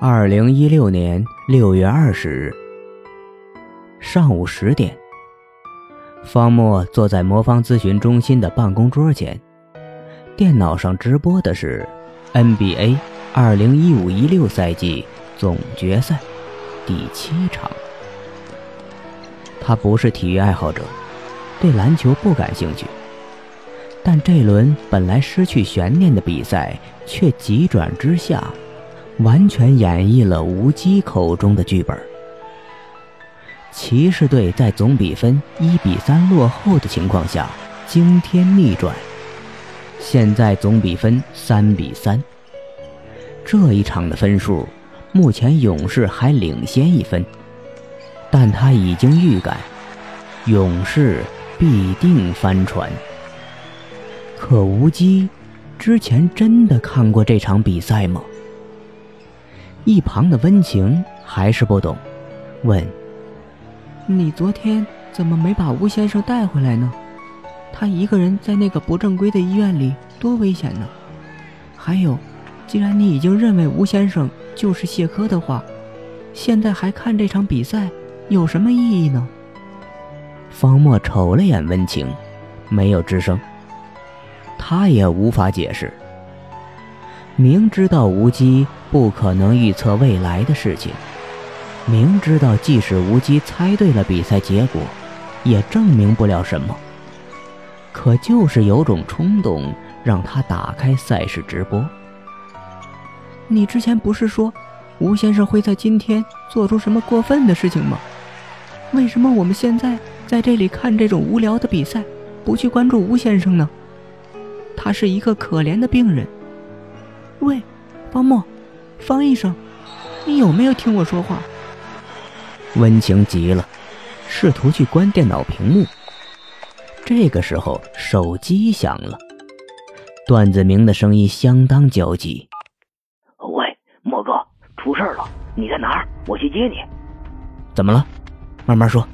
二零一六年六月二十日上午十点，方墨坐在魔方咨询中心的办公桌前，电脑上直播的是 NBA 二零一五一六赛季总决赛第七场。他不是体育爱好者，对篮球不感兴趣。但这轮本来失去悬念的比赛，却急转直下，完全演绎了无机口中的剧本。骑士队在总比分一比三落后的情况下惊天逆转，现在总比分三比三。这一场的分数，目前勇士还领先一分，但他已经预感，勇士必定翻船。可无机，之前真的看过这场比赛吗？一旁的温情还是不懂，问：“你昨天怎么没把吴先生带回来呢？他一个人在那个不正规的医院里，多危险呢！还有，既然你已经认为吴先生就是谢科的话，现在还看这场比赛，有什么意义呢？”方墨瞅了眼温情，没有吱声。他也无法解释。明知道无机不可能预测未来的事情，明知道即使无机猜对了比赛结果，也证明不了什么。可就是有种冲动，让他打开赛事直播。你之前不是说，吴先生会在今天做出什么过分的事情吗？为什么我们现在在这里看这种无聊的比赛，不去关注吴先生呢？他是一个可怜的病人。喂，方墨，方医生，你有没有听我说话？温情急了，试图去关电脑屏幕。这个时候，手机响了，段子明的声音相当焦急：“喂，莫哥，出事了，你在哪儿？我去接你。”怎么了？慢慢说。